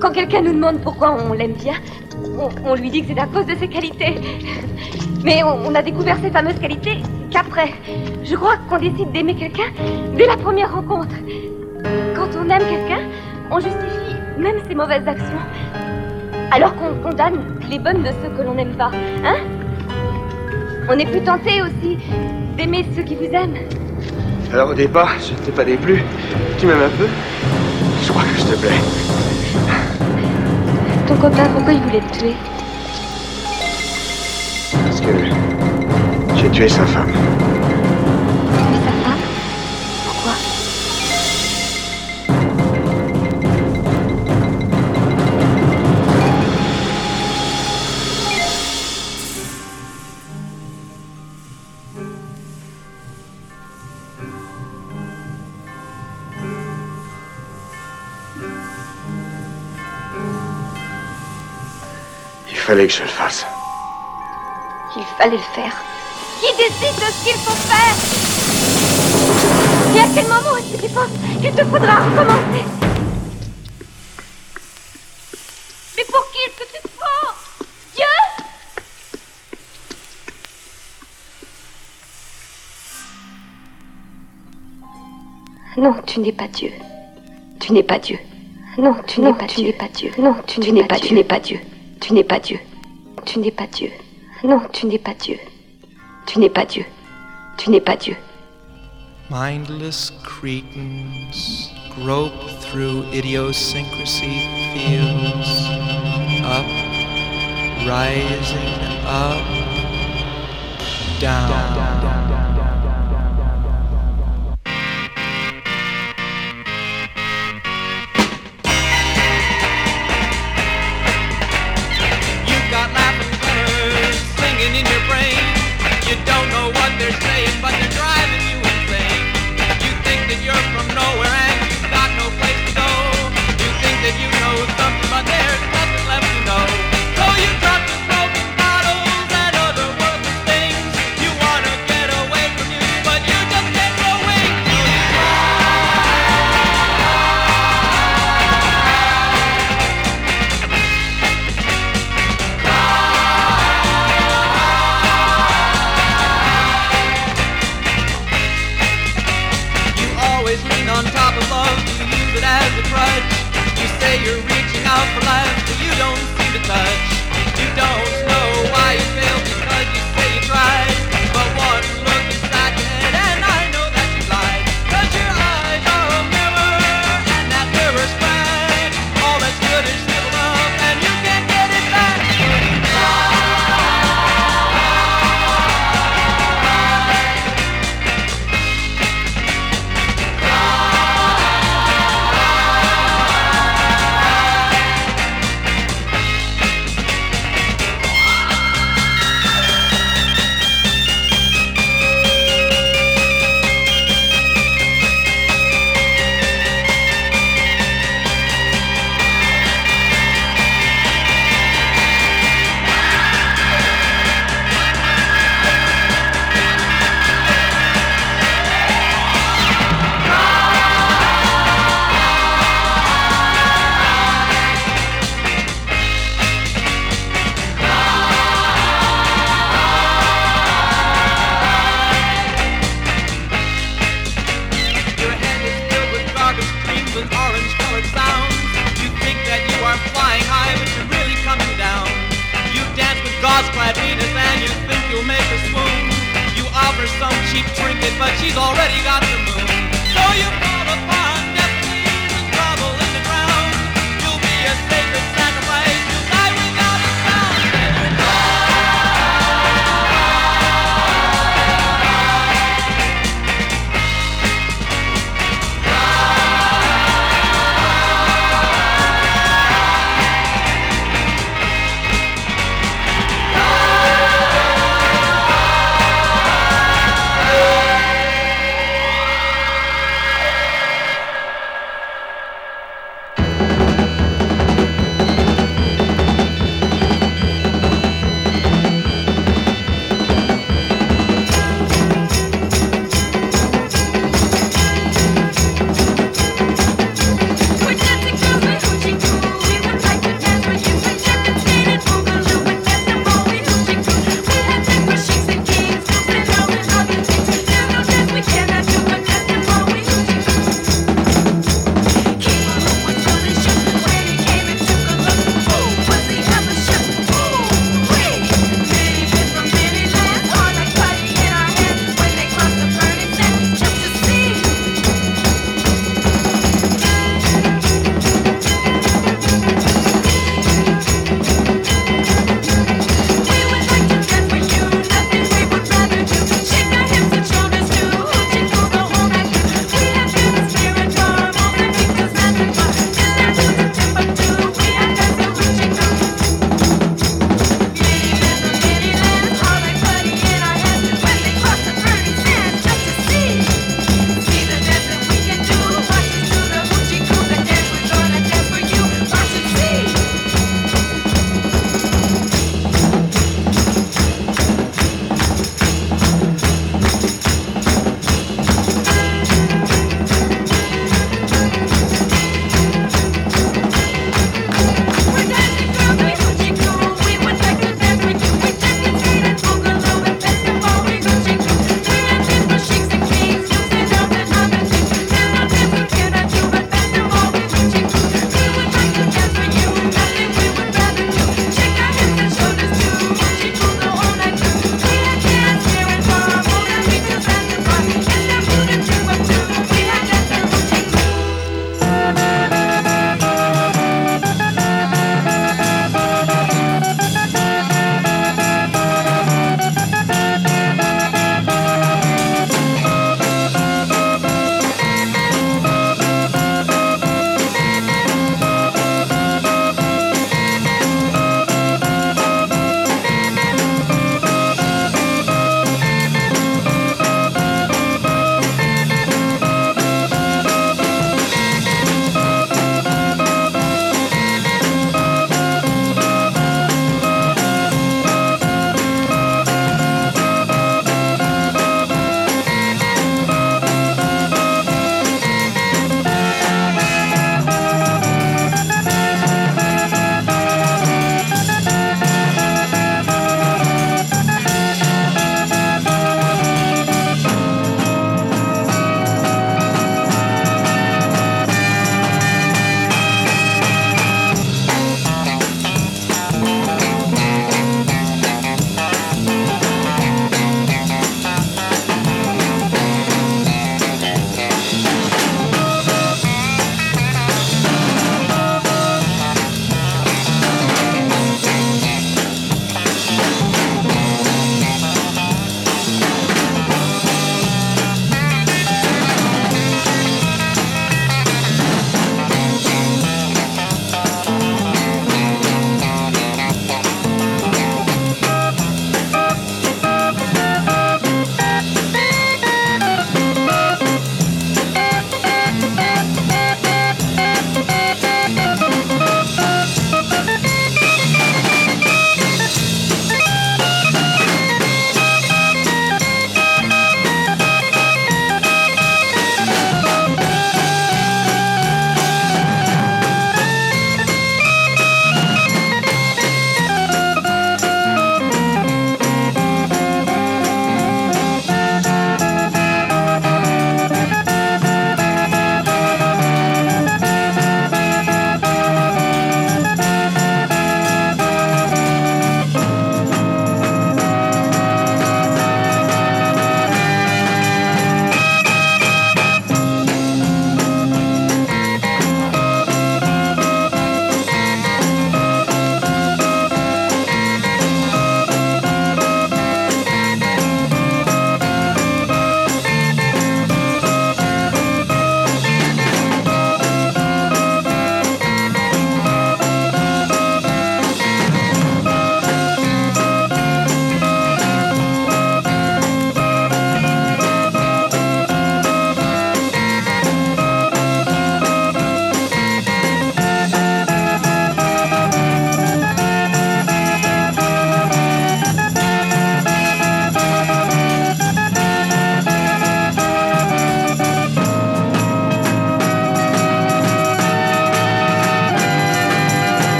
Quand quelqu'un nous demande pourquoi on l'aime bien, on, lui dit que c'est à cause de ses qualités. Mais on, a découvert ces fameuses qualités qu'après. Je crois qu'on décide d'aimer quelqu'un dès la première rencontre. Quand on aime quelqu'un, on justifie même ses mauvaises actions. Alors qu'on condamne les bonnes de ceux que l'on n'aime pas. Hein? On est plus tenté aussi d'aimer ceux qui vous aiment. Alors au départ, je ne t'ai pas déplu. Tu m'aimes un peu? Te plais. Ton copain, pourquoi il voulait te tuer Parce que j'ai tué sa femme. Fallait que je le fasse. Il fallait le faire. Qui décide de ce qu'il faut faire? Et à quel moment est-ce que tu penses qu'il te faudra recommencer? Mais pour qui est-ce que tu te prends? Dieu? Non, tu n'es pas Dieu. Tu n'es pas Dieu. Non, tu n'es pas, pas Dieu. Non, tu n'es pas, tu n'es pas Dieu. Tu n'es pas Dieu. Tu n'es pas Dieu. Non, tu n'es pas Dieu. Tu n'es pas Dieu. Tu n'es pas Dieu. Mindless cretins grope through idiosyncrasy fields, up, rising up, down. down, down. You don't know what they're saying, but they're driving.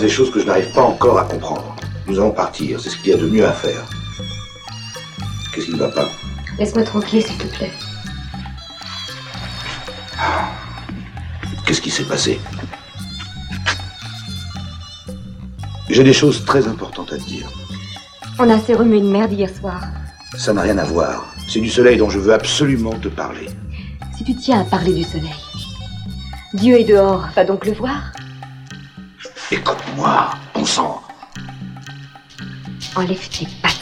Passe des choses que je n'arrive pas encore à comprendre. Nous allons partir, c'est ce qu'il y a de mieux à faire. Qu'est-ce qui ne va pas? Laisse-moi tranquille, s'il te plaît. Qu'est-ce qui s'est passé? J'ai des choses très importantes à te dire. On a assez remué une merde hier soir. Ça n'a rien à voir. C'est du soleil dont je veux absolument te parler. Si tu tiens à parler du soleil, Dieu est dehors, va donc le voir? Écoute-moi, bon sang. Enlève tes pattes,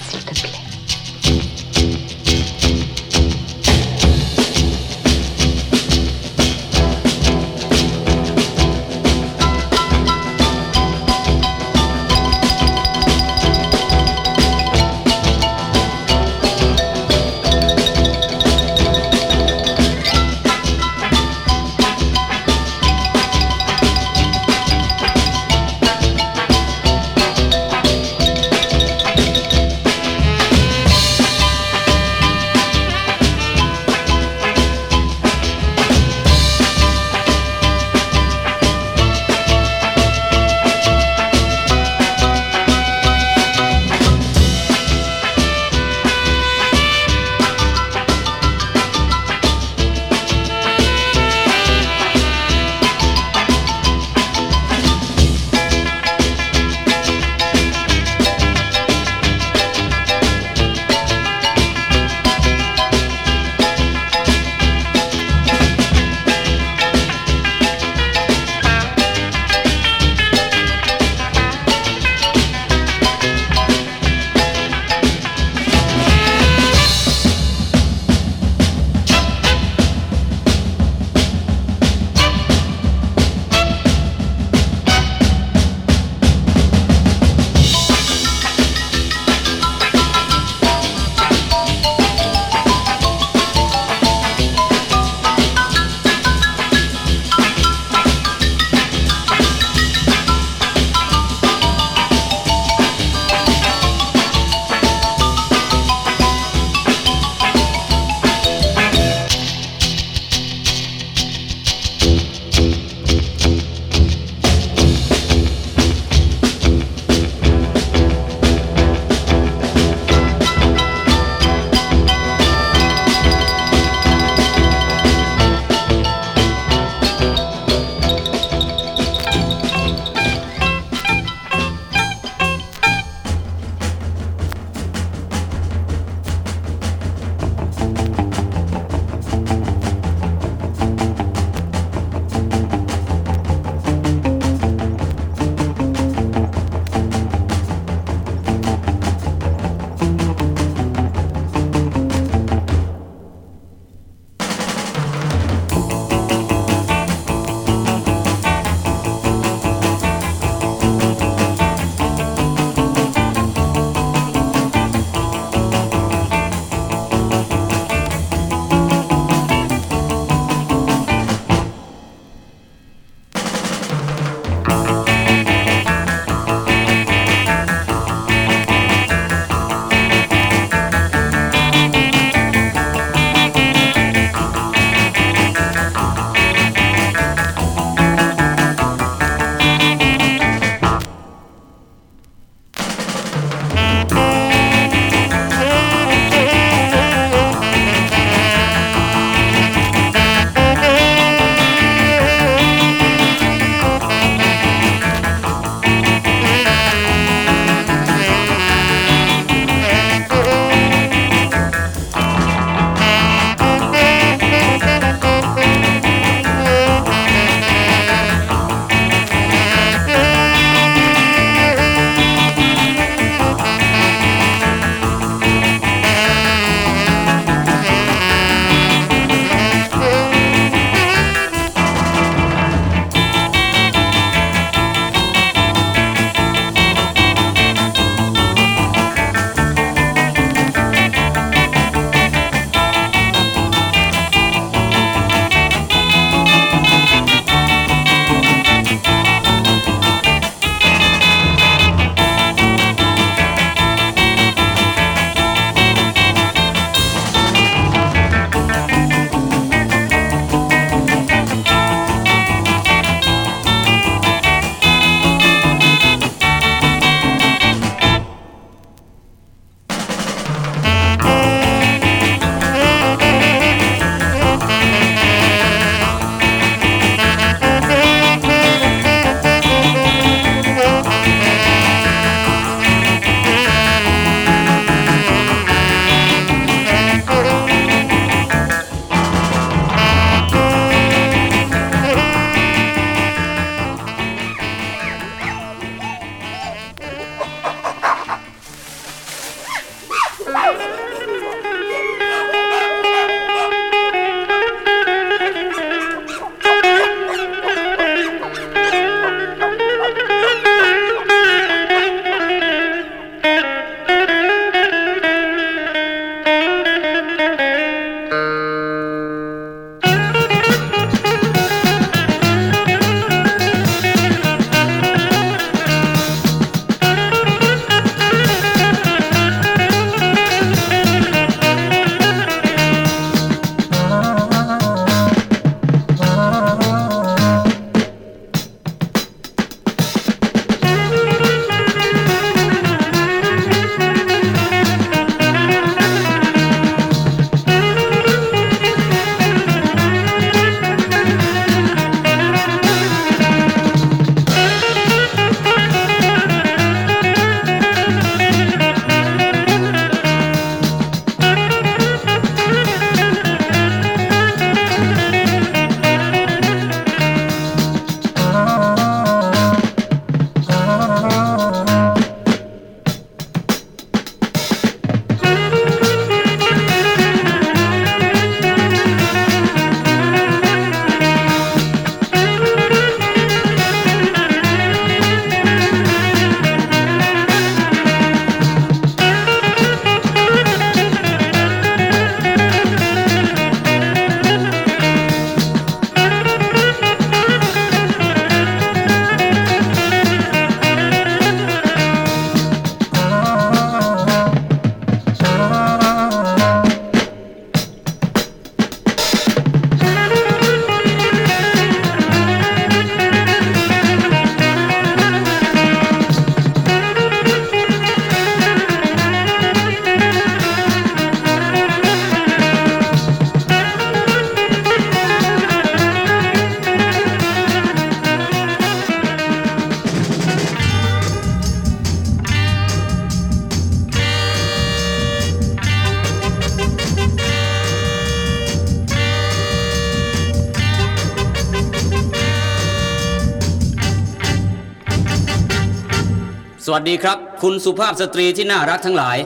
วัสดีครับ คุณสุภาพสตรีที่น่ารักทั้งหลาย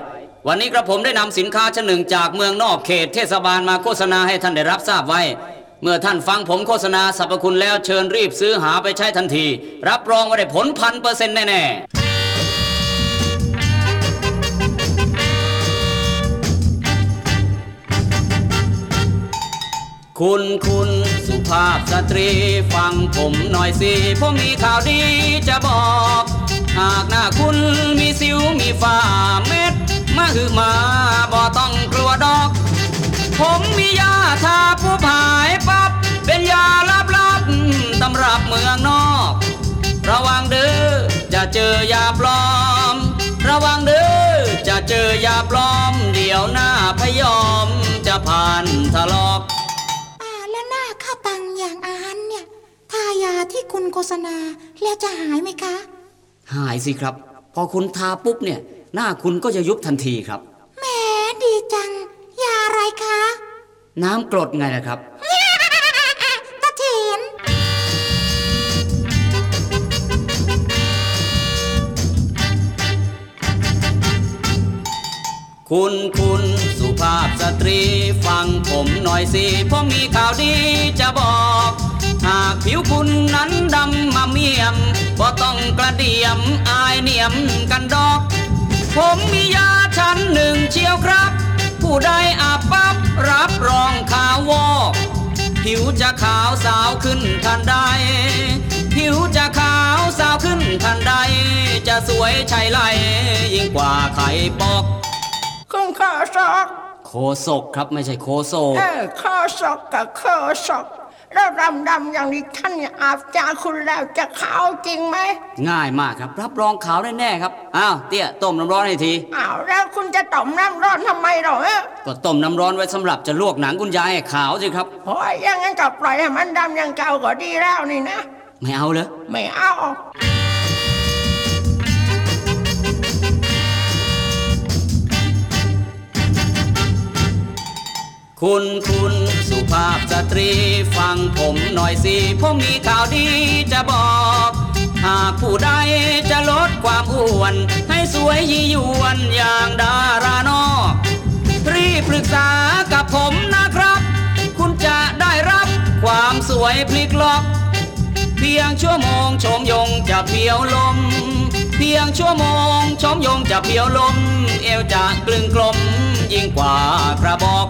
วันนี้กระผมได้นำสินค้าชนหนึ่งจากเมืองนอกเขตเทศบาลมาโฆษณาให้ท่านได้รับทราบไว้ เมื่อท่านฟังผมโฆษณาสรรพคุณแล้วเชิญรีบซื้อหาไปใช้ทันที รับรองว่าได้ผลพันเปอร์เซ็นต์แน่ๆคุณคุณสุภาพสตรีฟังผมหน่อยสิ ผมมีข่าวดีจะบอก หากหน้าคุณมีสิวมีฝ้าเม็ดมาหือมาบ่ต้องกลัวดอก ผมมียาทาผู้ผายปับเป็นยาลับลับๆตำรับเมืองนอก ระวังเด้อจะเจอยาปลอม ระวังเด้อจะเจอยาปลอม เดี๋ยวหน้าพยอมจะผ่านทะลอกอ่าแล้วหน้าข้าตังอย่างอาหารเนี่ยทายาที่คุณโฆษณาแล้วจะหายไหมคะ หายสิครับ พอคุณทาปุ๊บเนี่ย หน้าคุณก็จะยุบทันทีครับ แหมดีจัง ยาอะไรคะ น้ำกรดไงนะครับตาเถนคุณคุณสุภาพสตรี ฟังผมหน่อยสิ ผมมีข่าวดีจะบอก หากผิวคุณนั้นดำมาเมียมก็ต้องกระเดียมอายเหนียมกันดอก ผมมียาชั้นหนึ่งเชียวครับ ผู้ใดอาบปั๊บรับรองขาววอกผิวจะขาวสาวขึ้นทันใด ผิวจะขาวสาวขึ้นทันใด จะสวยใช่ไรยิ่งกว่าไข่ปอกคุณข้อศอกโคศกครับไม่ใช่โคโซกเออข้อศอกกับข้อศอก แล้วดำดำๆอย่างนี้ท่านเนี่ยอาบจาคุณแล้วจะขาวจริงไหม ง่ายมากครับ รับรองขาวแน่ๆครับ อ้าวเตี้ยต้มน้ำร้อนให้ทีอ้าวแล้วคุณจะต้มน้ำร้อนทำไมหรอเอ้ยก็ต้มน้ำร้อนไว้สำหรับจะลวกหนังคุณยายให้ขาวสิครับโอ้ยอยังงั้นก็ปล่อยให้มันดำอย่างเก่าก็ดีแล้วนี่นะ ไม่เอาเลยไม่เอา คุณคุณสุภาพสตรีฟังผมหน่อยสิ ผมมีข่าวดีจะบอก หากผู้ใดจะลดความอ้วน ให้สวยยี่ยวนอย่างดารานอกรีบปรึกษากับผมนะครับ คุณจะได้รับความสวยพลิกล็อก เพียงชั่วโมงชมยงจะเพียวลม เพียงชั่วโมงชมยงจะเพียวลม เอวจะกลึงกลมยิ่งกว่ากระบอก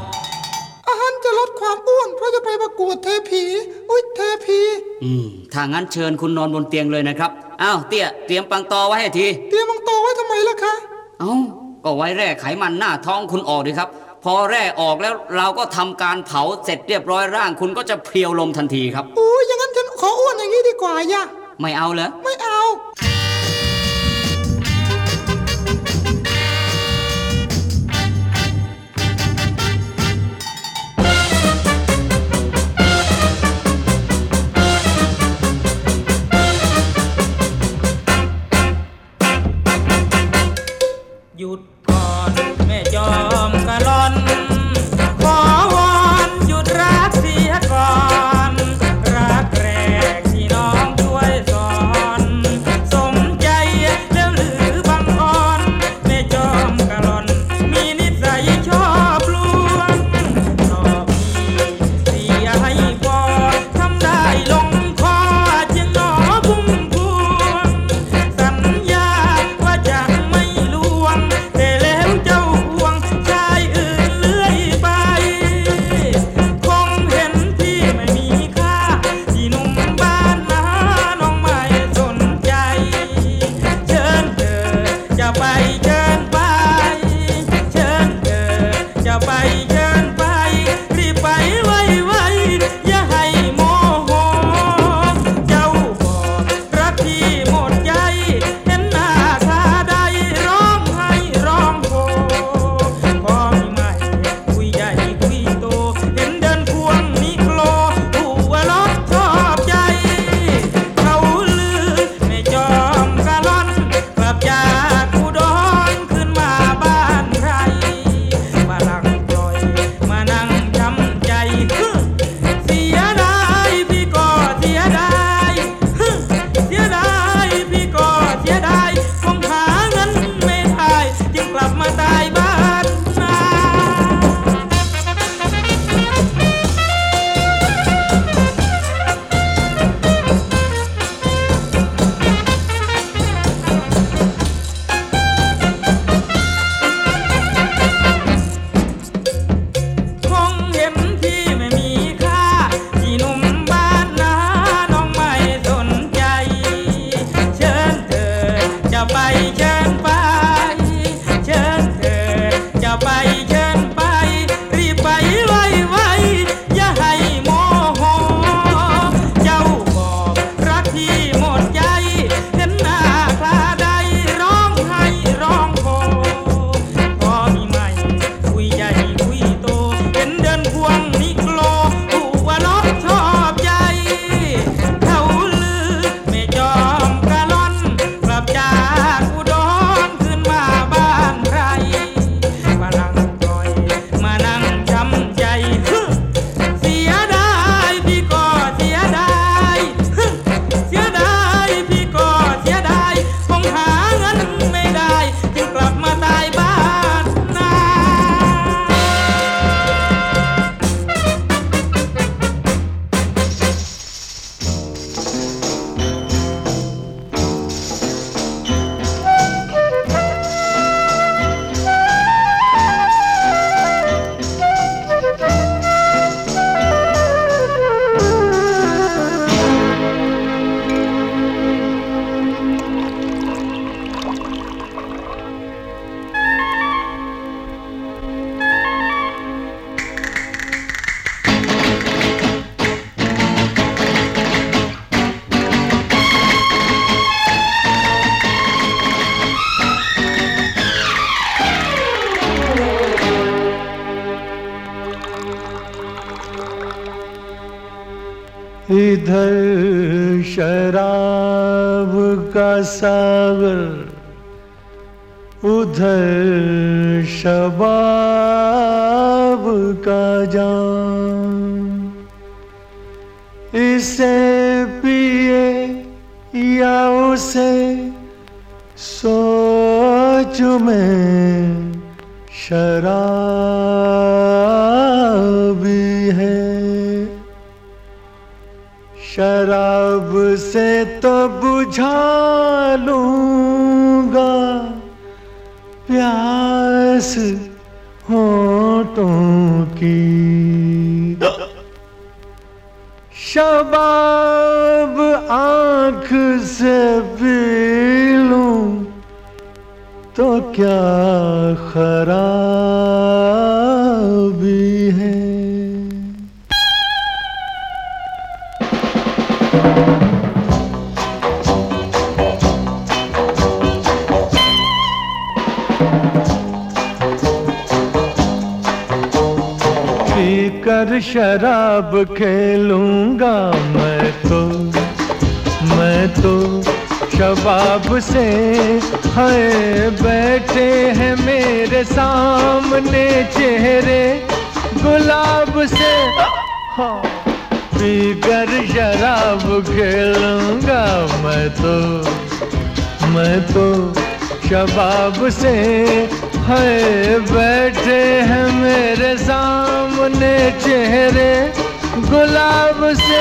จะลดความอ้วน เพราะจะไปประกวดเทพี อุ้ยเทพี อืมถ้างั้นเชิญคุณนอนบนเตียงเลยนะครับ อ้าวเตี้ยเตรียมปังตอไว้ให้ที เตรียมมังโตไว้ทำไมล่ะคะ เอ้า ก็ไว้แร่ไขมันหน้าท้องคุณออกดีครับ พอแร่ออกแล้วเราก็ทำการเผาเสร็จเรียบร้อยร่างคุณก็จะเพรียวลมทันทีครับอุ้ยอย่างนั้นฉันขออ้วนอย่างนี้ดีกว่าย่ะไม่เอาเหรอ ไม่เอา सागर खेलूँगा मैं तो मैं तो शबाब से है बैठे हैं मेरे सामने चेहरे, गुलाब से। हाँ पीकर शराब खेलूँगा मैं तो मैं तो शबाब से है बैठे हैं मेरे सामने चेहरे। गुलाब से।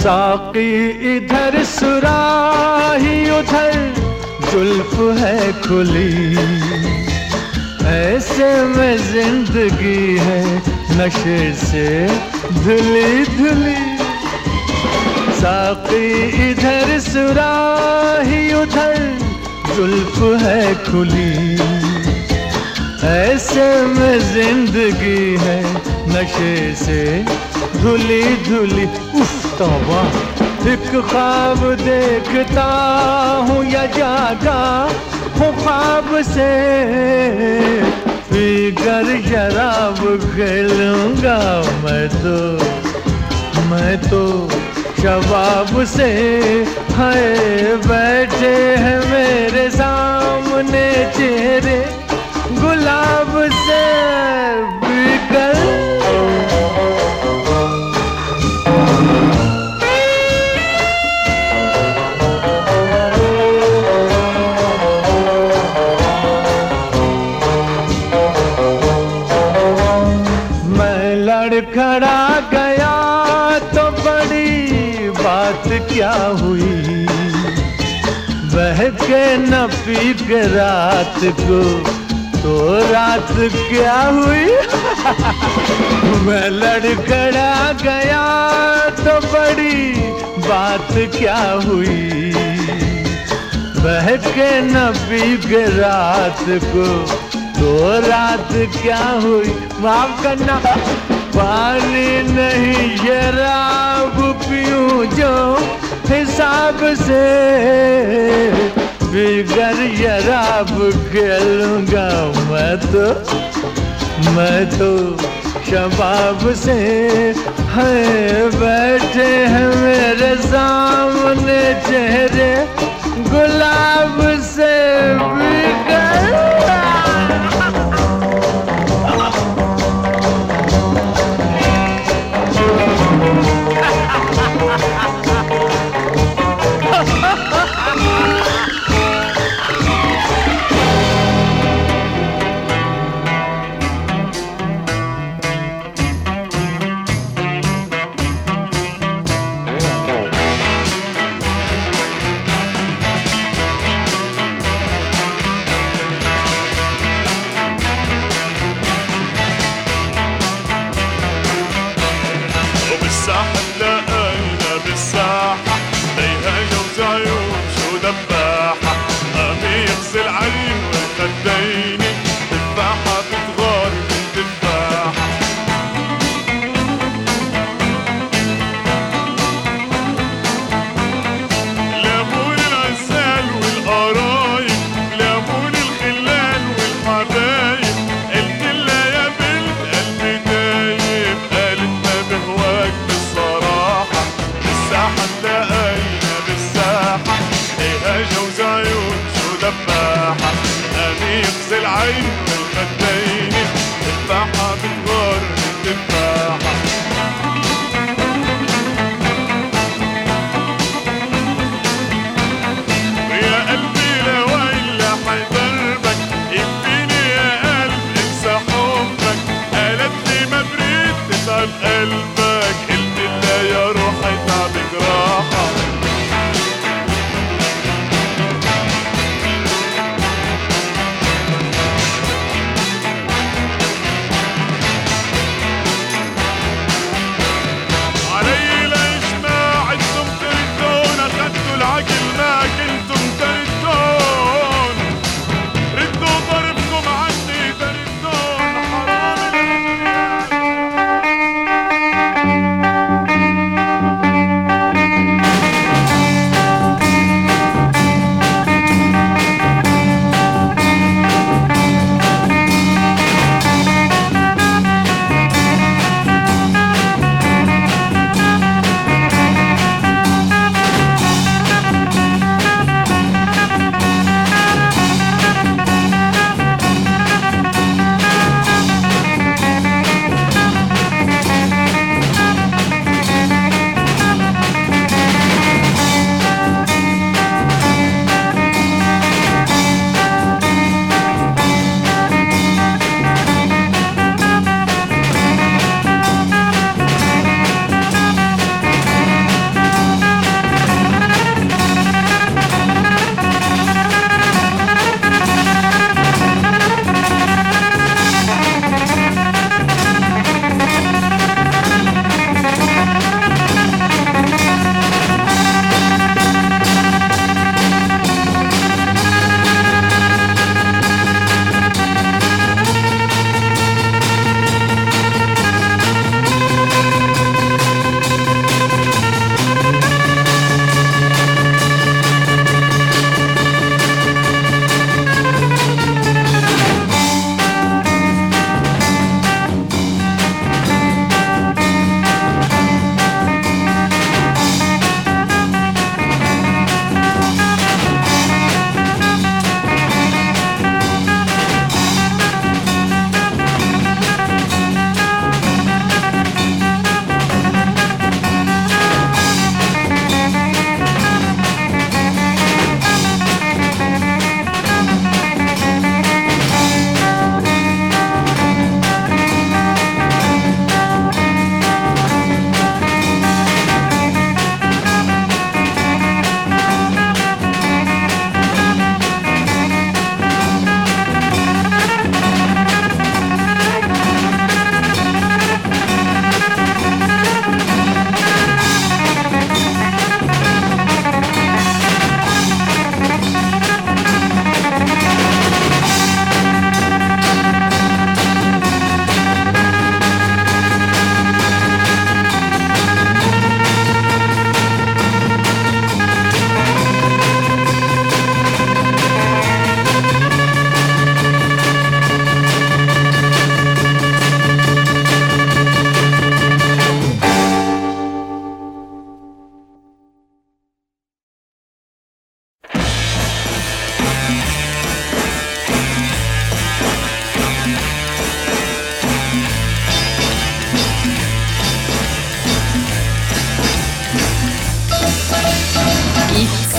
साकी इधर सुराही उधर जुल्फ है खुली। ऐसे में ज़िंदगी है। नशे से धुली धुली। साकी इधर सुराही उधर, जुल्फ है खुली। ऐसे में ज़िंदगी है नशे से धुली धुली। उफ, तौबा। एक ख्वाब देखता हूँ या जागा हूँ ख्वाब से। फिगर शराब खेलूँगा मैं तो मैं तो शबाब से है, बैठे हैं मेरे सामने चेहरे, गुलाब से न पी के रात को तो रात क्या हुई? मैं लड़खड़ा गया तो बड़ी बात क्या हुई? बह के न पी के रात को तो रात क्या हुई? माफ़ करना। पानी नहीं शराब पीऊं जो हिसाब से। बिगर शराब खेलूँगा मैं तो। मैं तो शबाब से है बैठे हैं मेरे सामने चेहरे, गुलाब से बिगर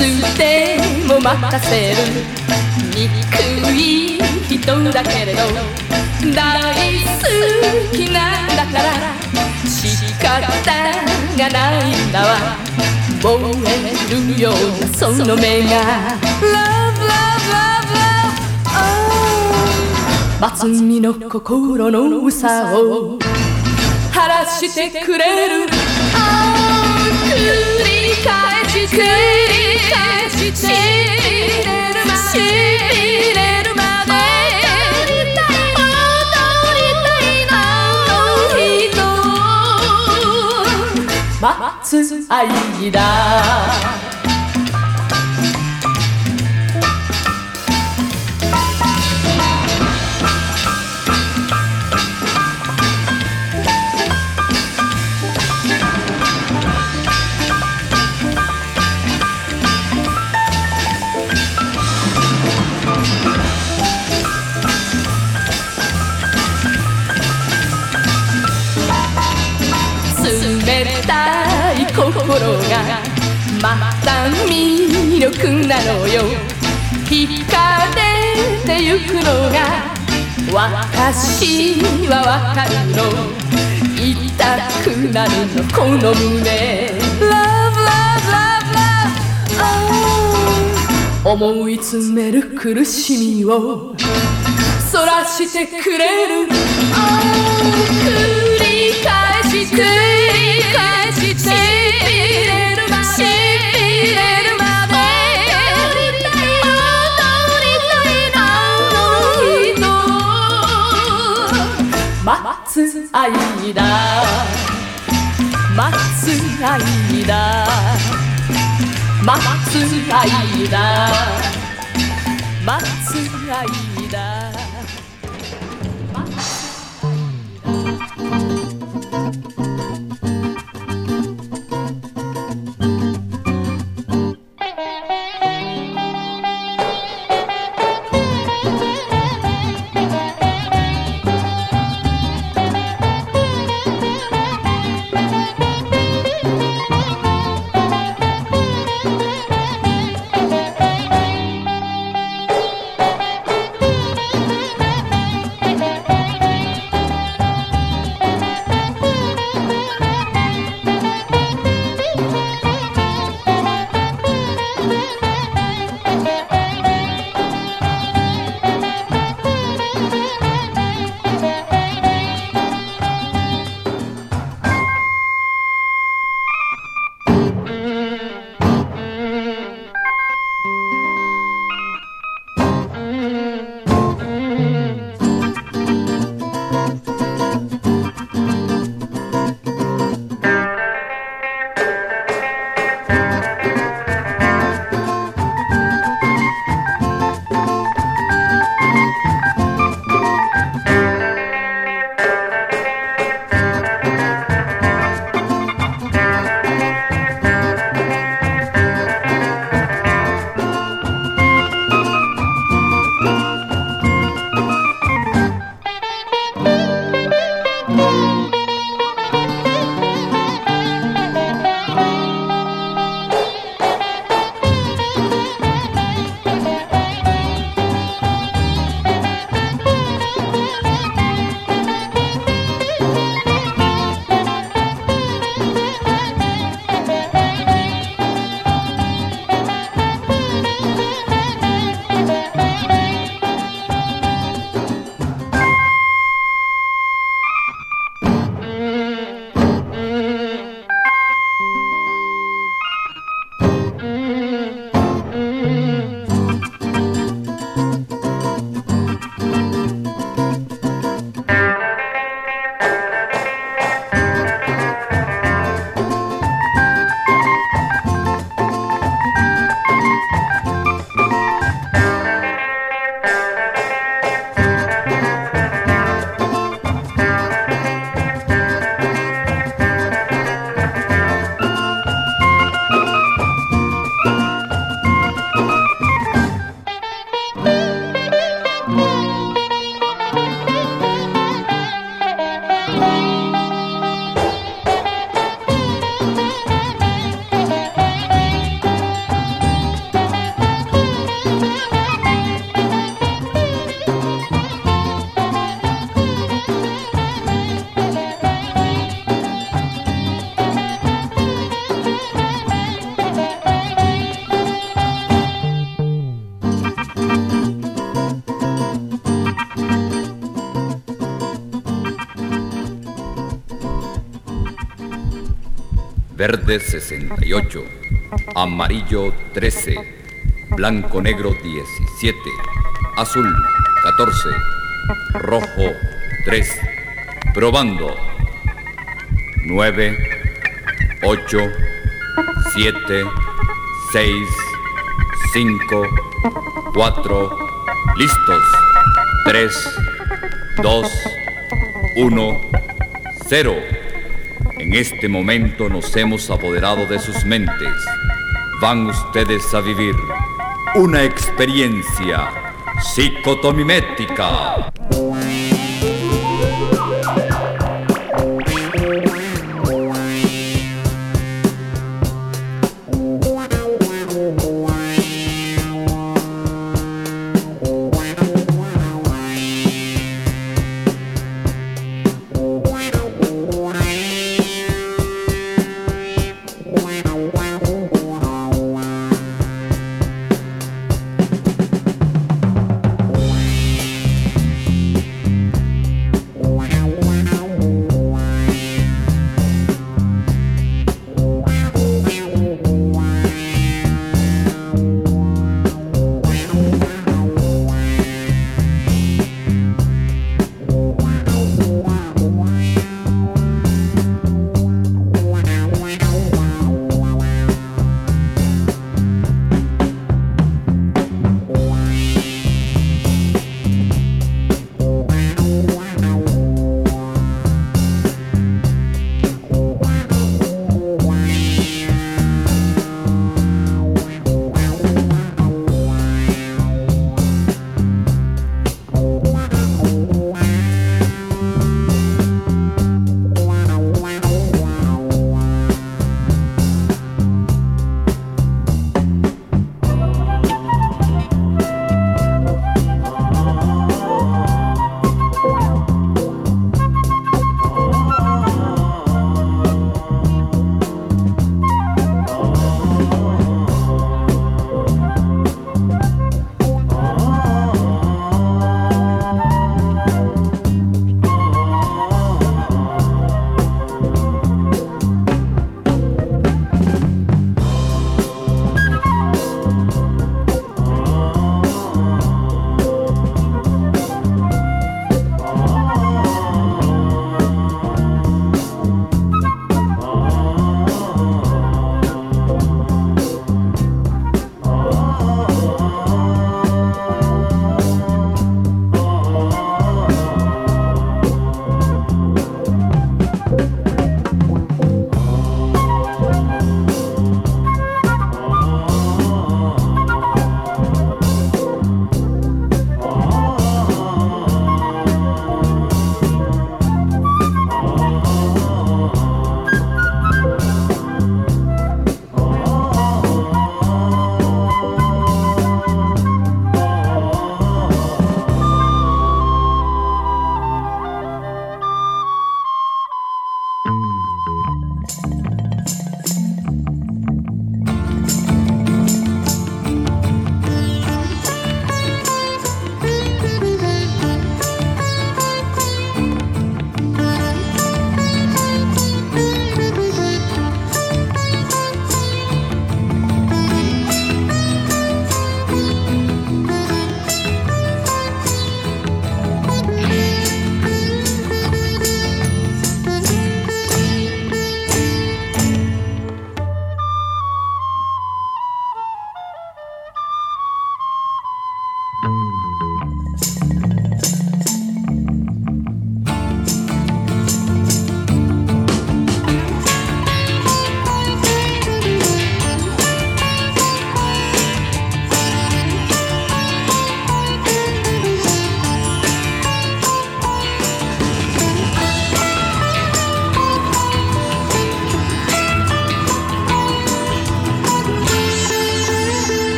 つでも任せる。憎い人だけれど大好きなんだから仕方がないんだわ。燃えるようなその目が。Love, love, love, love 松見の心のうさを晴らしてくれる。繰り。返し繰り返ししびれるまで踊りたい踊りたいの人を待つ魅力なのよ。惹かれてゆくのが私はわかるの。痛くなるのこの胸。Love, love, love, love、oh、思い詰める苦しみをそらしてくれる、oh、繰り返し繰り返して愛だ。待つ愛だ。待つ愛だ。待つ愛だ。待つ愛だ。Verde 68, amarillo 13, blanco negro 17, azul 14, rojo 3, probando 9, 8, 7, 6, 5, 4, listos, 3, 2, 1, 0. En este momento nos hemos apoderado de sus mentes. Van ustedes a vivir una experiencia psicotomimética.「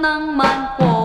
能瞒过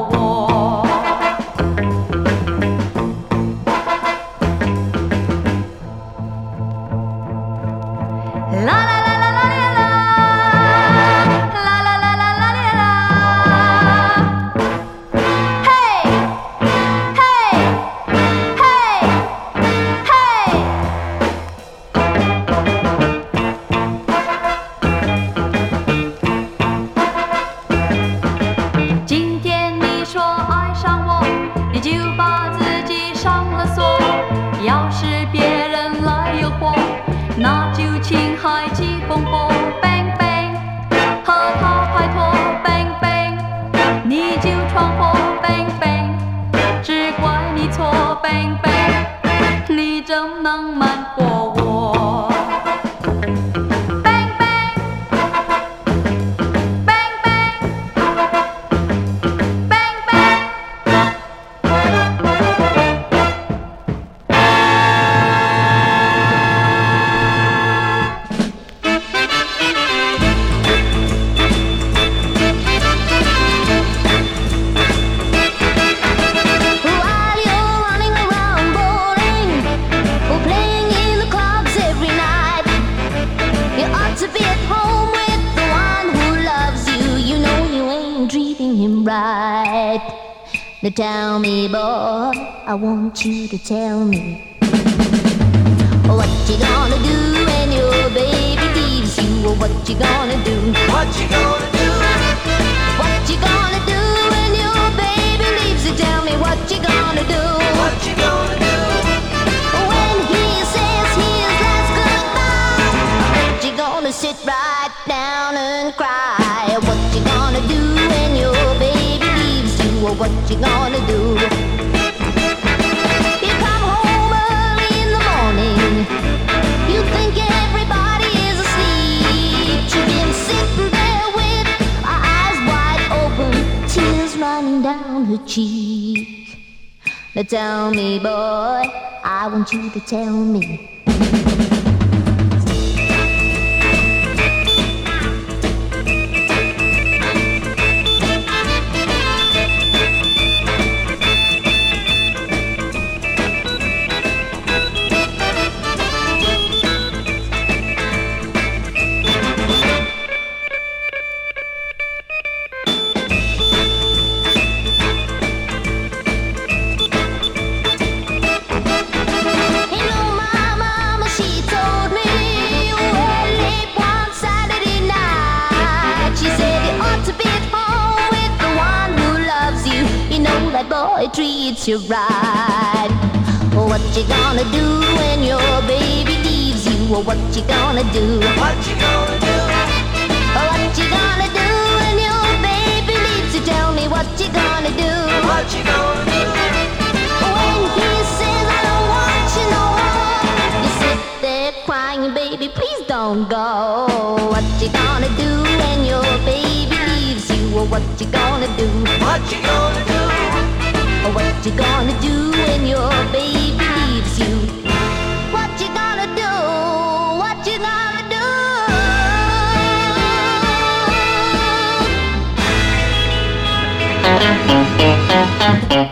sit right down and cry. What you gonna do when your baby leaves you, or what you gonna do? You come home early in the morning. You think everybody is asleep. You've been sitting there with eyes wide open, tears running down her cheek. Now tell me, boy, I want you to tell me. Boy treats you right. What you gonna do when your baby leaves you? Or what you gonna do? What you gonna do? What you gonna do when your baby leaves you? Tell me what you gonna do? What you gonna do? When he says I don't want you no more, you sit there crying, baby, please don't go. What you gonna do when your baby leaves you? Or what you gonna do? What you gonna do? What you gonna do when your baby leaves you? What you gonna do? What you gonna do?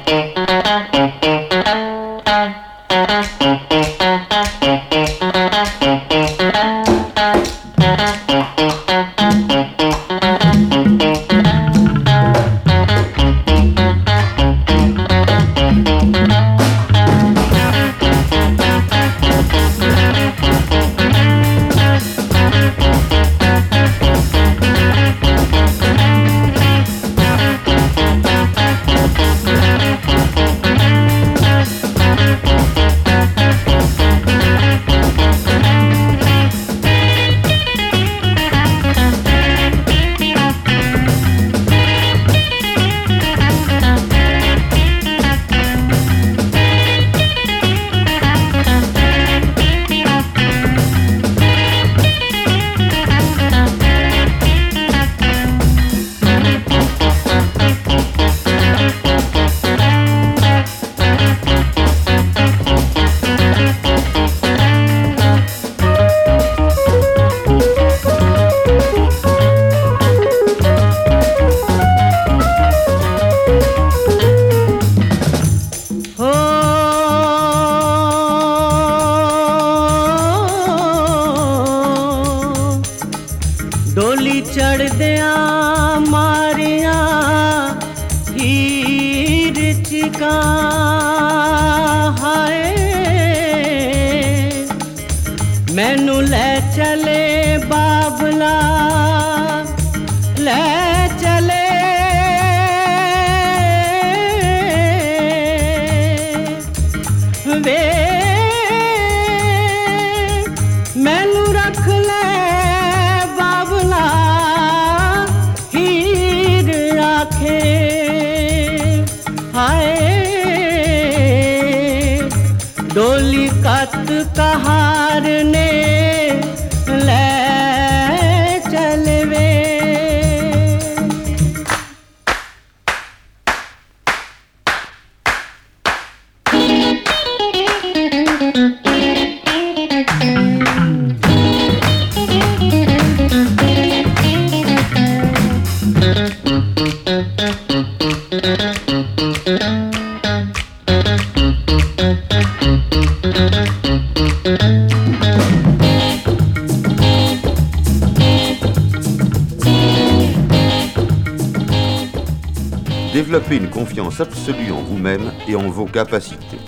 Confiance absolue en vous-même et en vos capacités.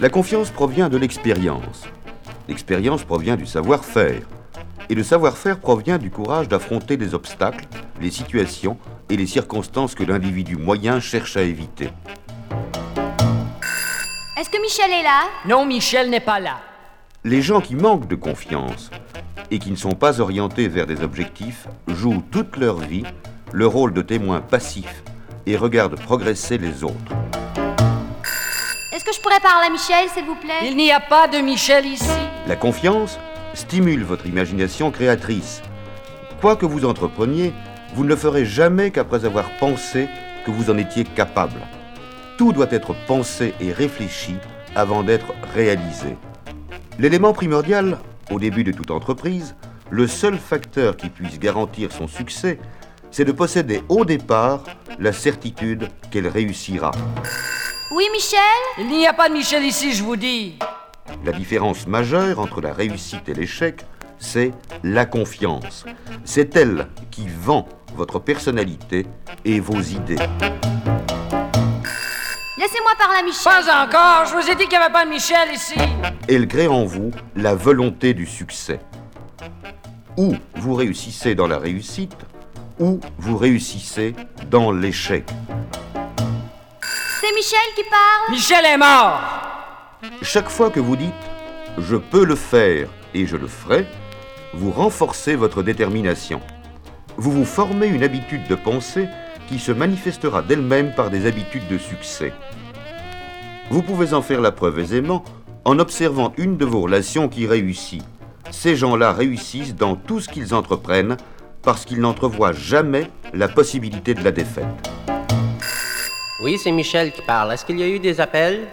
La confiance provient de l'expérience. L'expérience provient du savoir-faire. Et le savoir-faire provient du courage d'affronter les obstacles, les situations et les circonstances que l'individu moyen cherche à éviter. Est-ce que Michel est là? Non, Michel n'est pas là. Les gens qui manquent de confiance et qui ne sont pas orientés vers des objectifs jouent toute leur vie le rôle de témoins passifs et regardent progresser les autres. Est-ce que je pourrais parler à Michel, s'il vous plaît? Il n'y a pas de Michel ici. La confiance stimule votre imagination créatrice. Quoi que vous entrepreniez, vous ne le ferez jamais qu'après avoir pensé que vous en étiez capable. Tout doit être pensé et réfléchi avant d'être réalisé. L'élément primordial, au début de toute entreprise, le seul facteur qui puisse garantir son succès, c'est de posséder au départ la certitude qu'elle réussira. Oui, Michel? Il n'y a pas de Michel ici, je vous dis. La différence majeure entre la réussite et l'échec, c'est la confiance. C'est elle qui vend votre personnalité et vos idées. Laissez-moi parler à Michel. Pas encore, je vous ai dit qu'il n'y avait pas de Michel ici. Elle crée en vous la volonté du succès. Ou vous réussissez dans la réussite, ou vous réussissez dans l'échec. C'est Michel qui parle Michel est mort. Chaque fois que vous dites ⁇ Je peux le faire et je le ferai ⁇ vous renforcez votre détermination. Vous vous formez une habitude de pensée qui se manifestera d'elle-même par des habitudes de succès. Vous pouvez en faire la preuve aisément en observant une de vos relations qui réussit. Ces gens-là réussissent dans tout ce qu'ils entreprennent parce qu'ils n'entrevoient jamais la possibilité de la défaite. Oui, c'est Michel qui parle. Est-ce qu'il y a eu des appels?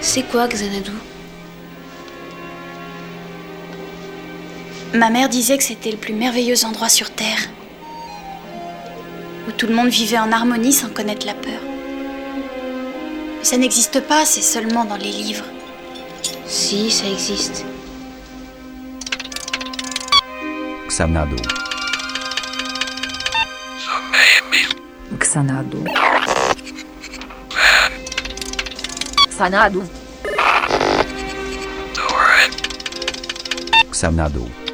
C'est quoi Xanadu? Ma mère disait que c'était le plus merveilleux endroit sur Terre. Où tout le monde vivait en harmonie sans connaître la peur. Mais ça n'existe pas, c'est seulement dans les livres. Si, ça existe. Xanadu. Xanadu. Xanadu. Xanadu.